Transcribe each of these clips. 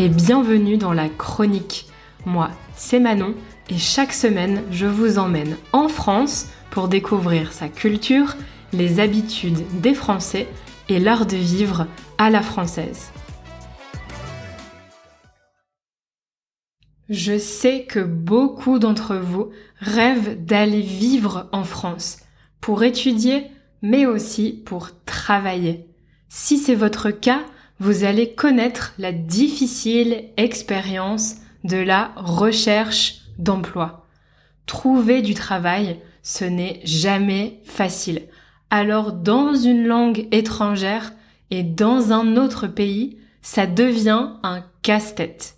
et bienvenue dans la chronique. Moi, c'est Manon et chaque semaine, je vous emmène en France pour découvrir sa culture, les habitudes des Français et l'art de vivre à la française. Je sais que beaucoup d'entre vous rêvent d'aller vivre en France pour étudier, mais aussi pour travailler. Si c'est votre cas, vous allez connaître la difficile expérience de la recherche d'emploi. Trouver du travail, ce n'est jamais facile. Alors dans une langue étrangère et dans un autre pays, ça devient un casse-tête.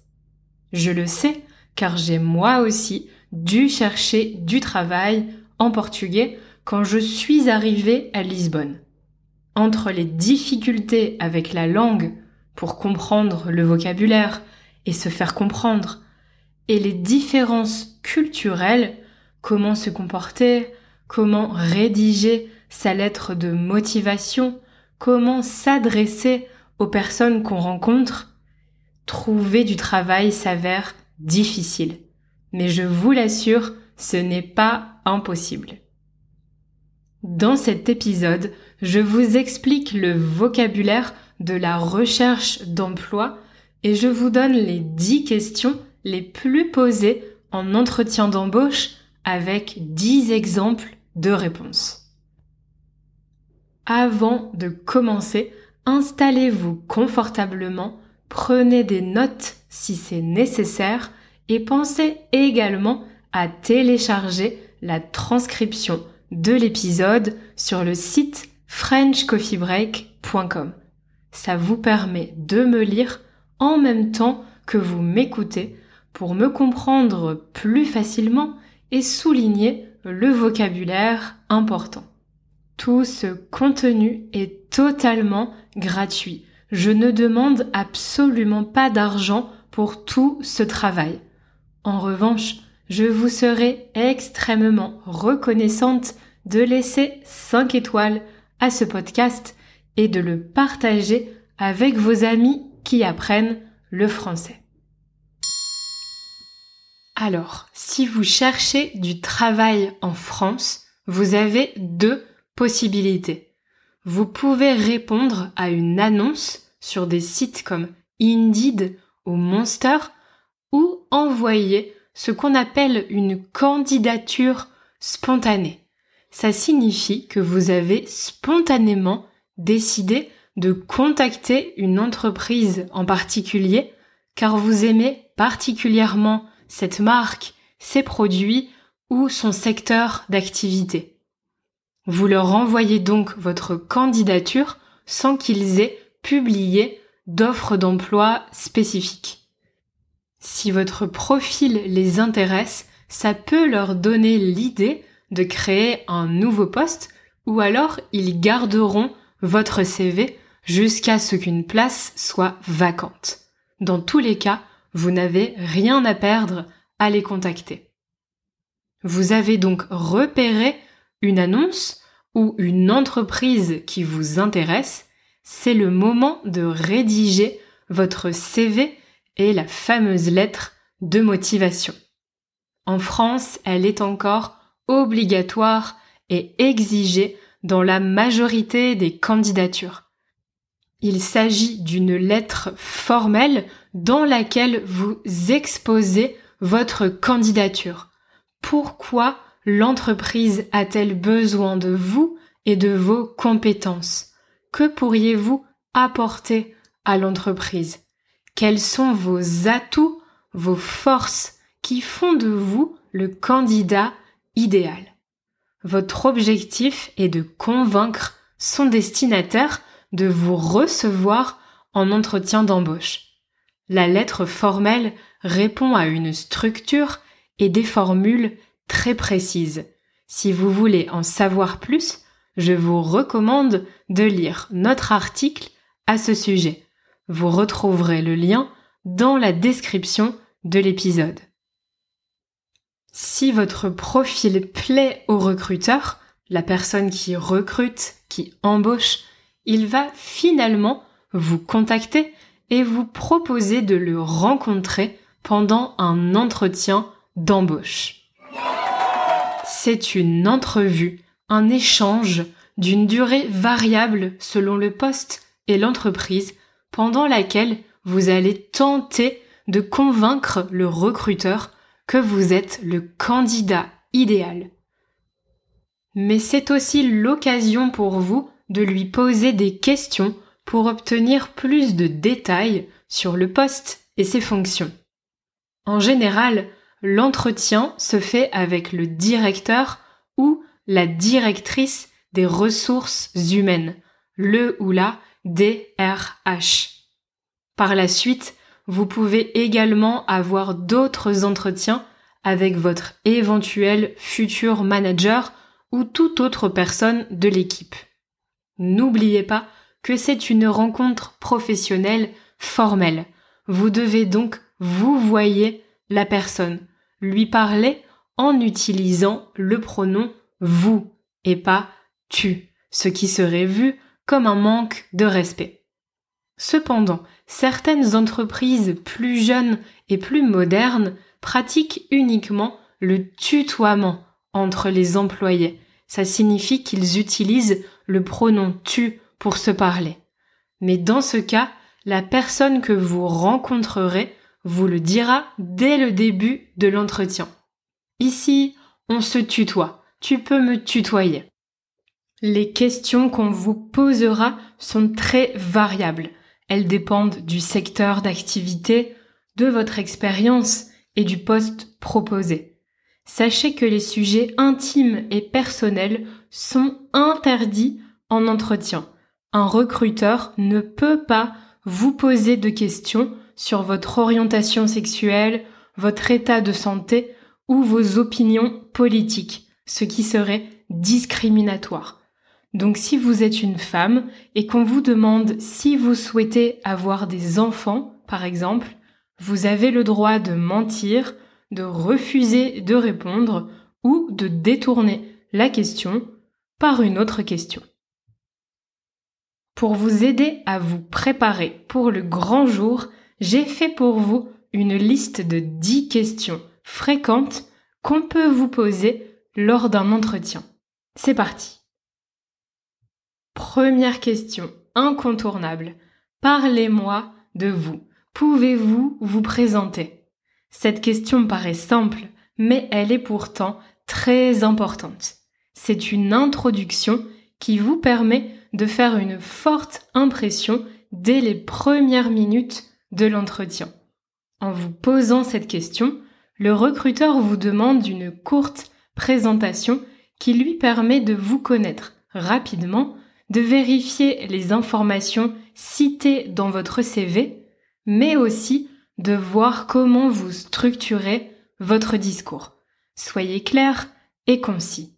Je le sais car j'ai moi aussi dû chercher du travail en portugais quand je suis arrivée à Lisbonne. Entre les difficultés avec la langue pour comprendre le vocabulaire et se faire comprendre, et les différences culturelles, comment se comporter, comment rédiger sa lettre de motivation, comment s'adresser aux personnes qu'on rencontre, trouver du travail s'avère difficile. Mais je vous l'assure, ce n'est pas impossible. Dans cet épisode, je vous explique le vocabulaire de la recherche d'emploi et je vous donne les 10 questions les plus posées en entretien d'embauche avec 10 exemples de réponses. Avant de commencer, installez-vous confortablement, prenez des notes si c'est nécessaire et pensez également à télécharger la transcription de l'épisode sur le site frenchcoffeebreak.com. Ça vous permet de me lire en même temps que vous m'écoutez pour me comprendre plus facilement et souligner le vocabulaire important. Tout ce contenu est totalement gratuit. Je ne demande absolument pas d'argent pour tout ce travail. En revanche, je vous serai extrêmement reconnaissante de laisser 5 étoiles à ce podcast et de le partager avec vos amis qui apprennent le français. Alors, si vous cherchez du travail en France, vous avez deux possibilités. Vous pouvez répondre à une annonce sur des sites comme Indeed ou Monster ou envoyer ce qu'on appelle une candidature spontanée. Ça signifie que vous avez spontanément décidé de contacter une entreprise en particulier car vous aimez particulièrement cette marque, ses produits ou son secteur d'activité. Vous leur envoyez donc votre candidature sans qu'ils aient publié d'offres d'emploi spécifiques. Si votre profil les intéresse, ça peut leur donner l'idée de créer un nouveau poste ou alors ils garderont votre CV jusqu'à ce qu'une place soit vacante. Dans tous les cas, vous n'avez rien à perdre à les contacter. Vous avez donc repéré une annonce ou une entreprise qui vous intéresse, c'est le moment de rédiger votre CV et la fameuse lettre de motivation. En France, elle est encore obligatoire et exigée dans la majorité des candidatures. Il s'agit d'une lettre formelle dans laquelle vous exposez votre candidature. Pourquoi l'entreprise a-t-elle besoin de vous et de vos compétences? Que pourriez-vous apporter à l'entreprise? Quels sont vos atouts, vos forces qui font de vous le candidat idéal? Votre objectif est de convaincre son destinataire de vous recevoir en entretien d'embauche. La lettre formelle répond à une structure et des formules très précises. Si vous voulez en savoir plus, je vous recommande de lire notre article à ce sujet. Vous retrouverez le lien dans la description de l'épisode. Si votre profil plaît au recruteur, la personne qui recrute, qui embauche, il va finalement vous contacter et vous proposez de le rencontrer pendant un entretien d'embauche. C'est une entrevue, un échange d'une durée variable selon le poste et l'entreprise pendant laquelle vous allez tenter de convaincre le recruteur que vous êtes le candidat idéal. Mais c'est aussi l'occasion pour vous de lui poser des questions pour obtenir plus de détails sur le poste et ses fonctions. En général, l'entretien se fait avec le directeur ou la directrice des ressources humaines, le ou la DRH. Par la suite, vous pouvez également avoir d'autres entretiens avec votre éventuel futur manager ou toute autre personne de l'équipe. N'oubliez pas que c'est une rencontre professionnelle formelle. Vous devez donc vous voyez la personne, lui parler en utilisant le pronom vous et pas tu, ce qui serait vu comme un manque de respect. Cependant, certaines entreprises plus jeunes et plus modernes pratiquent uniquement le tutoiement entre les employés. Ça signifie qu'ils utilisent le pronom tu pour se parler. Mais dans ce cas, la personne que vous rencontrerez vous le dira dès le début de l'entretien. Ici, on se tutoie. Tu peux me tutoyer. Les questions qu'on vous posera sont très variables. Elles dépendent du secteur d'activité, de votre expérience et du poste proposé. Sachez que les sujets intimes et personnels sont interdits en entretien. Un recruteur ne peut pas vous poser de questions sur votre orientation sexuelle, votre état de santé ou vos opinions politiques, ce qui serait discriminatoire. Donc si vous êtes une femme et qu'on vous demande si vous souhaitez avoir des enfants, par exemple, vous avez le droit de mentir, de refuser de répondre ou de détourner la question par une autre question. Pour vous aider à vous préparer pour le grand jour, j'ai fait pour vous une liste de 10 questions fréquentes qu'on peut vous poser lors d'un entretien. C'est parti. Première question incontournable. Parlez-moi de vous. Pouvez-vous vous présenter? Cette question paraît simple, mais elle est pourtant très importante. C'est une introduction qui vous permet de faire une forte impression dès les premières minutes de l'entretien. En vous posant cette question, le recruteur vous demande une courte présentation qui lui permet de vous connaître rapidement, de vérifier les informations citées dans votre CV, mais aussi de voir comment vous structurez votre discours. Soyez clair et concis.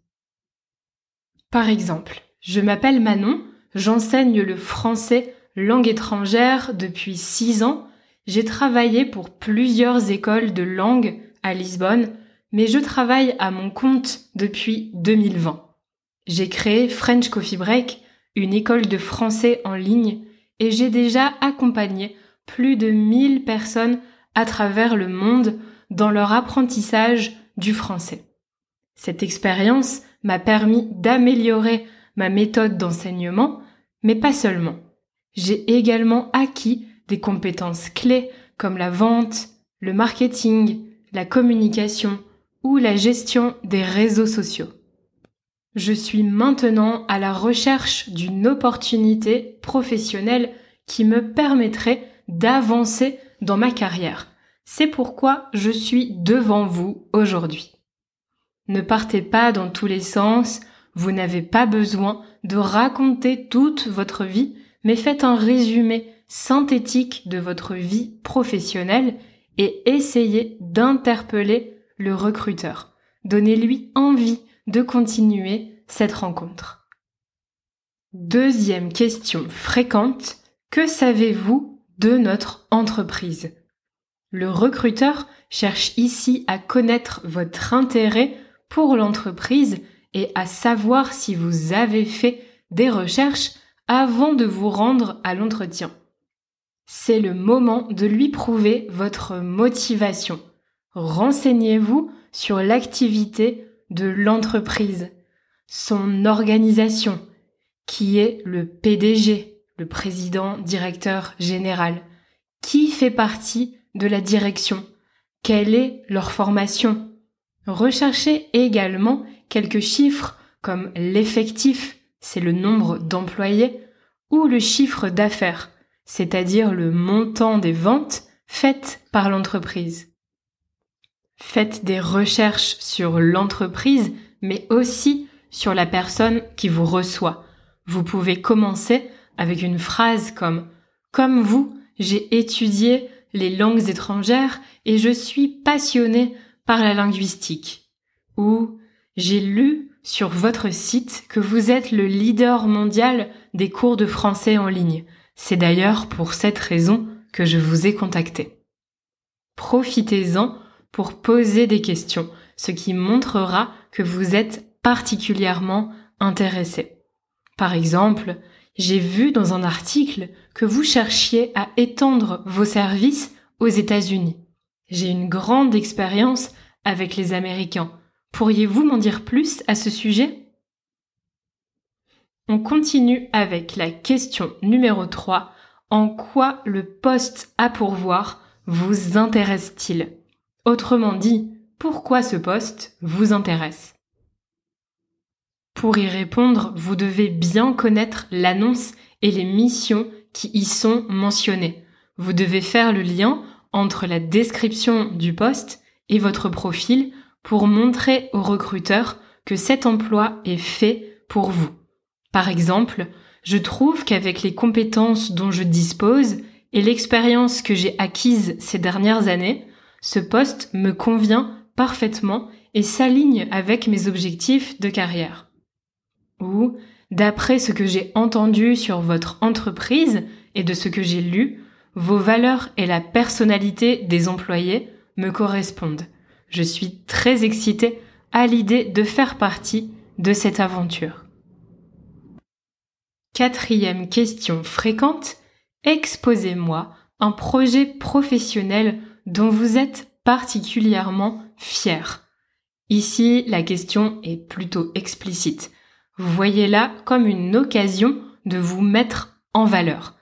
Par exemple, je m'appelle Manon, j'enseigne le français langue étrangère depuis six ans. J'ai travaillé pour plusieurs écoles de langue à Lisbonne, mais je travaille à mon compte depuis 2020. J'ai créé French Coffee Break, une école de français en ligne, et j'ai déjà accompagné plus de 1000 personnes à travers le monde dans leur apprentissage du français. Cette expérience m'a permis d'améliorer ma méthode d'enseignement, mais pas seulement j'ai également acquis des compétences clés comme la vente, le marketing, la communication ou la gestion des réseaux sociaux. Je suis maintenant à la recherche d'une opportunité professionnelle qui me permettrait d'avancer dans ma carrière. C'est pourquoi je suis devant vous aujourd'hui. Ne partez pas dans tous les sens, vous n'avez pas besoin de raconter toute votre vie mais faites un résumé synthétique de votre vie professionnelle et essayez d'interpeller le recruteur. Donnez-lui envie de continuer cette rencontre. Deuxième question fréquente, que savez-vous de notre entreprise? Le recruteur cherche ici à connaître votre intérêt pour l'entreprise et à savoir si vous avez fait des recherches avant de vous rendre à l'entretien. C'est le moment de lui prouver votre motivation. Renseignez-vous sur l'activité de l'entreprise, son organisation, qui est le PDG, le président directeur général, qui fait partie de la direction, quelle est leur formation? Recherchez également quelques chiffres comme l'effectif, c'est le nombre d'employés, ou le chiffre d'affaires, c'est-à-dire le montant des ventes faites par l'entreprise. Faites des recherches sur l'entreprise, mais aussi sur la personne qui vous reçoit. Vous pouvez commencer avec une phrase comme Comme vous, j'ai étudié les langues étrangères et je suis passionné par la linguistique. Ou j'ai lu sur votre site que vous êtes le leader mondial des cours de français en ligne. C'est d'ailleurs pour cette raison que je vous ai contacté. Profitez-en pour poser des questions, ce qui montrera que vous êtes particulièrement intéressé. Par exemple, j'ai vu dans un article que vous cherchiez à étendre vos services aux États-Unis. J'ai une grande expérience avec les Américains. Pourriez-vous m'en dire plus à ce sujet? On continue avec la question numéro 3. En quoi le poste à pourvoir vous intéresse-t-il? Autrement dit, pourquoi ce poste vous intéresse? Pour y répondre, vous devez bien connaître l'annonce et les missions qui y sont mentionnées. Vous devez faire le lien entre la description du poste et votre profil pour montrer au recruteur que cet emploi est fait pour vous. Par exemple, je trouve qu'avec les compétences dont je dispose et l'expérience que j'ai acquise ces dernières années, ce poste me convient parfaitement et s'aligne avec mes objectifs de carrière. Ou, d'après ce que j'ai entendu sur votre entreprise et de ce que j'ai lu, vos valeurs et la personnalité des employés me correspondent. Je suis très excitée à l'idée de faire partie de cette aventure. Quatrième question fréquente, exposez-moi un projet professionnel dont vous êtes particulièrement fier. Ici, la question est plutôt explicite. Vous voyez-la comme une occasion de vous mettre en valeur.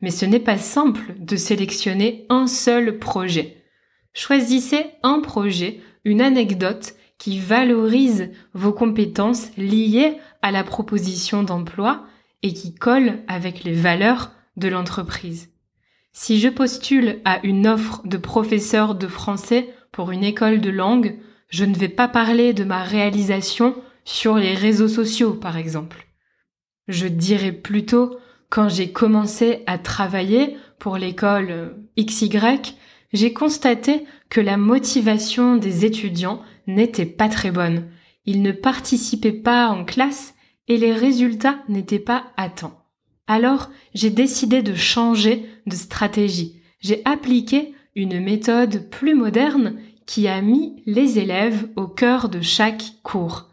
Mais ce n'est pas simple de sélectionner un seul projet. Choisissez un projet, une anecdote qui valorise vos compétences liées à la proposition d'emploi et qui colle avec les valeurs de l'entreprise. Si je postule à une offre de professeur de français pour une école de langue, je ne vais pas parler de ma réalisation sur les réseaux sociaux, par exemple. Je dirais plutôt quand j'ai commencé à travailler pour l'école XY, j'ai constaté que la motivation des étudiants n'était pas très bonne. Ils ne participaient pas en classe et les résultats n'étaient pas atteints. Alors, j'ai décidé de changer de stratégie. J'ai appliqué une méthode plus moderne qui a mis les élèves au cœur de chaque cours.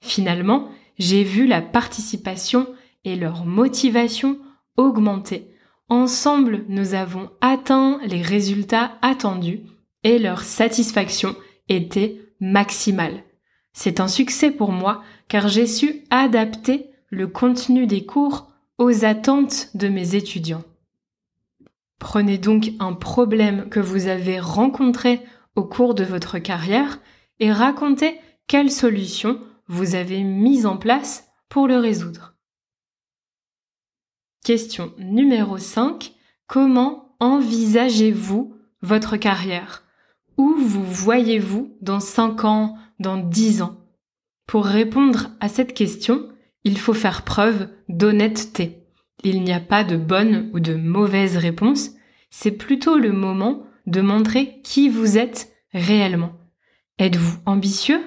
Finalement, j'ai vu la participation et leur motivation augmenter Ensemble, nous avons atteint les résultats attendus et leur satisfaction était maximale. C'est un succès pour moi car j'ai su adapter le contenu des cours aux attentes de mes étudiants. Prenez donc un problème que vous avez rencontré au cours de votre carrière et racontez quelle solution vous avez mise en place pour le résoudre. Question numéro 5. Comment envisagez-vous votre carrière? Où vous voyez-vous dans 5 ans, dans 10 ans? Pour répondre à cette question, il faut faire preuve d'honnêteté. Il n'y a pas de bonne ou de mauvaise réponse, c'est plutôt le moment de montrer qui vous êtes réellement. Êtes-vous ambitieux?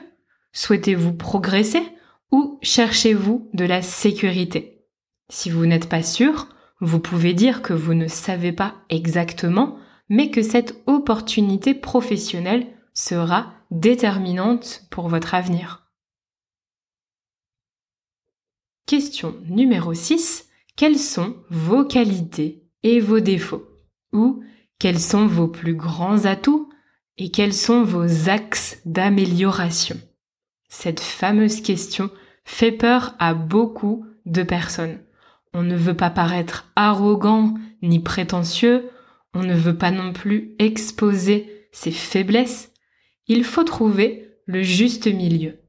Souhaitez-vous progresser? Ou cherchez-vous de la sécurité? Si vous n'êtes pas sûr, vous pouvez dire que vous ne savez pas exactement, mais que cette opportunité professionnelle sera déterminante pour votre avenir. Question numéro 6. Quelles sont vos qualités et vos défauts? Ou quels sont vos plus grands atouts et quels sont vos axes d'amélioration? Cette fameuse question fait peur à beaucoup de personnes. On ne veut pas paraître arrogant ni prétentieux, on ne veut pas non plus exposer ses faiblesses. Il faut trouver le juste milieu.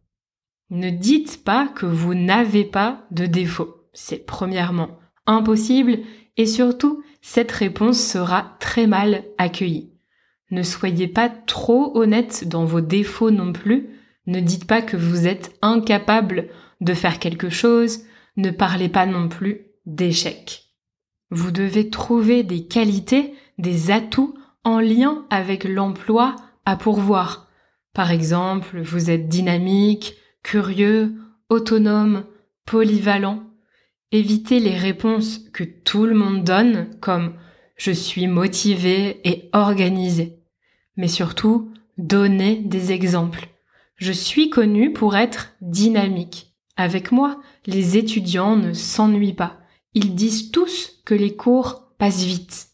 Ne dites pas que vous n'avez pas de défaut. C'est premièrement impossible et surtout cette réponse sera très mal accueillie. Ne soyez pas trop honnête dans vos défauts non plus. Ne dites pas que vous êtes incapable de faire quelque chose. Ne parlez pas non plus d'échec. Vous devez trouver des qualités, des atouts en lien avec l'emploi à pourvoir. Par exemple, vous êtes dynamique, curieux, autonome, polyvalent. Évitez les réponses que tout le monde donne comme je suis motivé et organisé. Mais surtout, donnez des exemples. Je suis connu pour être dynamique. Avec moi, les étudiants ne s'ennuient pas. Ils disent tous que les cours passent vite.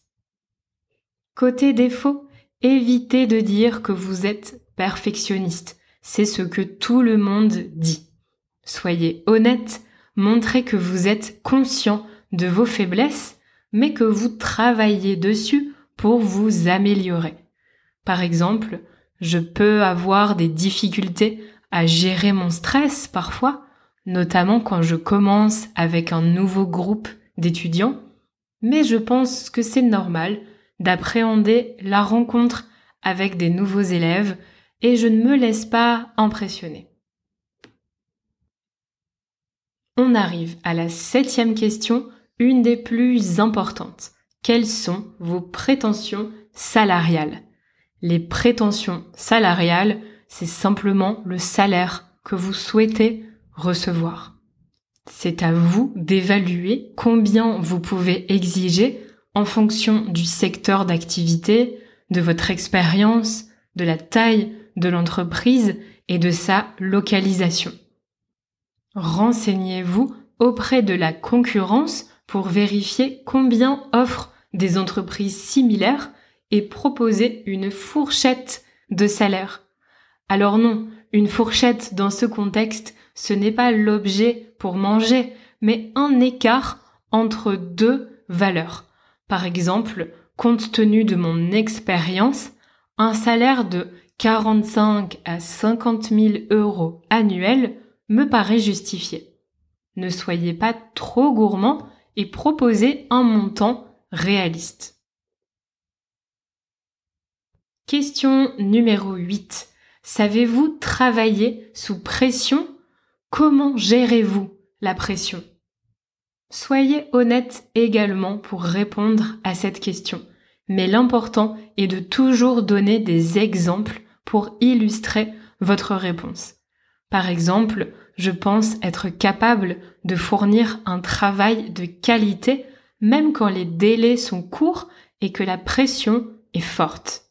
Côté défaut, évitez de dire que vous êtes perfectionniste. C'est ce que tout le monde dit. Soyez honnête montrez que vous êtes conscient de vos faiblesses, mais que vous travaillez dessus pour vous améliorer. Par exemple, je peux avoir des difficultés à gérer mon stress parfois, notamment quand je commence avec un nouveau groupe d'étudiants, mais je pense que c'est normal d'appréhender la rencontre avec des nouveaux élèves et je ne me laisse pas impressionner. On arrive à la septième question, une des plus importantes. Quelles sont vos prétentions salariales? Les prétentions salariales, c'est simplement le salaire que vous souhaitez recevoir. C'est à vous d'évaluer combien vous pouvez exiger en fonction du secteur d'activité, de votre expérience, de la taille de l'entreprise et de sa localisation. Renseignez-vous auprès de la concurrence pour vérifier combien offrent des entreprises similaires et proposez une fourchette de salaire. Alors non, une fourchette dans ce contexte, ce n'est pas l'objet pour manger, mais un écart entre deux valeurs. Par exemple, compte tenu de mon expérience, un salaire de 45 à 50 000 euros annuels me paraît justifié. Ne soyez pas trop gourmand et proposez un montant réaliste. Question numéro 8. Savez-vous travailler sous pression? Comment gérez-vous la pression? Soyez honnête également pour répondre à cette question, mais l'important est de toujours donner des exemples pour illustrer votre réponse. Par exemple, je pense être capable de fournir un travail de qualité même quand les délais sont courts et que la pression est forte.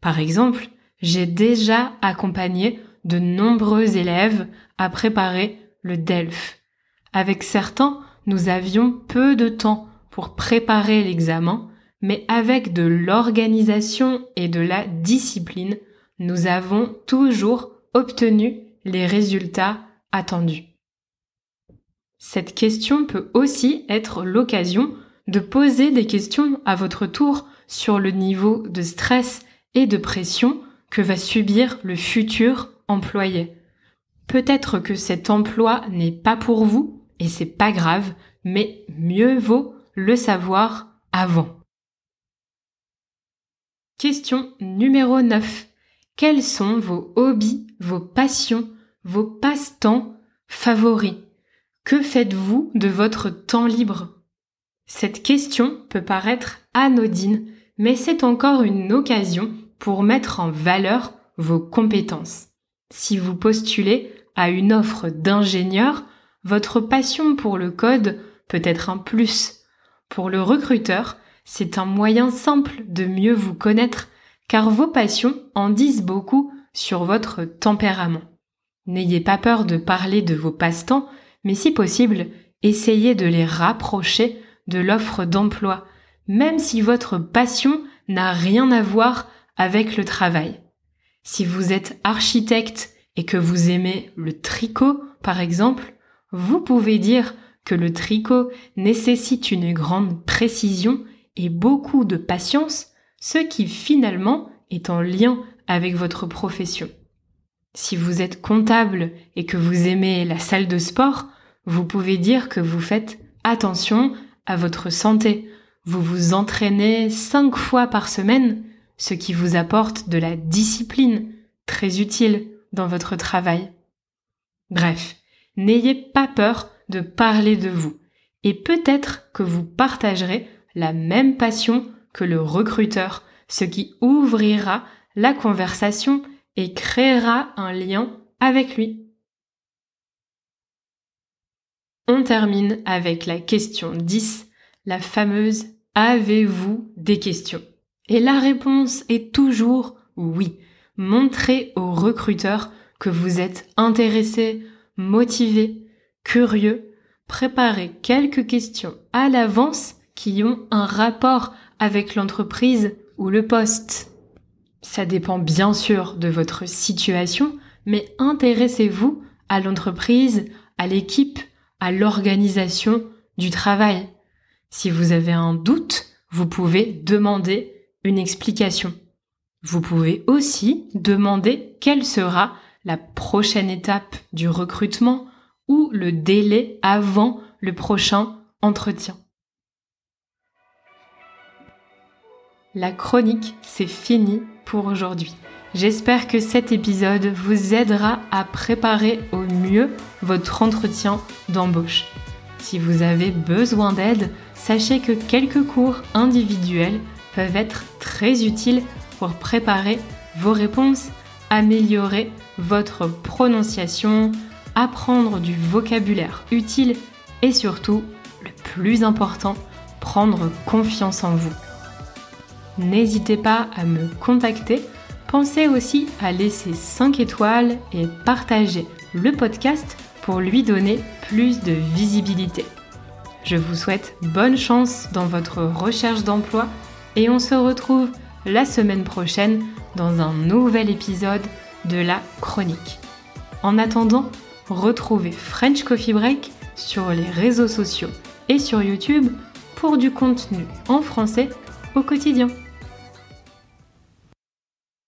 Par exemple, j'ai déjà accompagné de nombreux élèves à préparer le DELF. Avec certains, nous avions peu de temps pour préparer l'examen, mais avec de l'organisation et de la discipline, nous avons toujours obtenu les résultats attendus. Cette question peut aussi être l'occasion de poser des questions à votre tour sur le niveau de stress et de pression que va subir le futur employé. Peut-être que cet emploi n'est pas pour vous et c'est pas grave, mais mieux vaut le savoir avant. Question numéro 9. Quels sont vos hobbies, vos passions, vos passe-temps favoris? Que faites-vous de votre temps libre? Cette question peut paraître anodine, mais c'est encore une occasion pour mettre en valeur vos compétences. Si vous postulez à une offre d'ingénieur, votre passion pour le code peut être un plus. Pour le recruteur, c'est un moyen simple de mieux vous connaître car vos passions en disent beaucoup sur votre tempérament. N'ayez pas peur de parler de vos passe-temps, mais si possible, essayez de les rapprocher de l'offre d'emploi. même si votre passion n'a rien à voir avec le travail. Si vous êtes architecte et que vous aimez le tricot, par exemple, vous pouvez dire que le tricot nécessite une grande précision et beaucoup de patience, ce qui finalement est en lien avec votre profession. Si vous êtes comptable et que vous aimez la salle de sport, vous pouvez dire que vous faites attention à votre santé. Vous vous entraînez cinq fois par semaine, ce qui vous apporte de la discipline, très utile dans votre travail. Bref, n'ayez pas peur de parler de vous, et peut-être que vous partagerez la même passion que le recruteur, ce qui ouvrira la conversation et créera un lien avec lui. On termine avec la question 10, la fameuse Avez-vous des questions? Et la réponse est toujours oui. Montrez au recruteur que vous êtes intéressé, motivé, curieux. Préparez quelques questions à l'avance qui ont un rapport avec l'entreprise ou le poste. Ça dépend bien sûr de votre situation, mais intéressez-vous à l'entreprise, à l'équipe, à l'organisation du travail. Si vous avez un doute, vous pouvez demander une explication. Vous pouvez aussi demander quelle sera la prochaine étape du recrutement ou le délai avant le prochain entretien. La chronique, c'est fini pour aujourd'hui. J'espère que cet épisode vous aidera à préparer au mieux votre entretien d'embauche. Si vous avez besoin d'aide, sachez que quelques cours individuels peuvent être très utiles pour préparer vos réponses, améliorer votre prononciation, apprendre du vocabulaire utile et surtout, le plus important, prendre confiance en vous. N'hésitez pas à me contacter. Pensez aussi à laisser 5 étoiles et partager le podcast pour lui donner plus de visibilité. Je vous souhaite bonne chance dans votre recherche d'emploi et on se retrouve la semaine prochaine dans un nouvel épisode de la chronique. En attendant, retrouvez French Coffee Break sur les réseaux sociaux et sur YouTube pour du contenu en français au quotidien.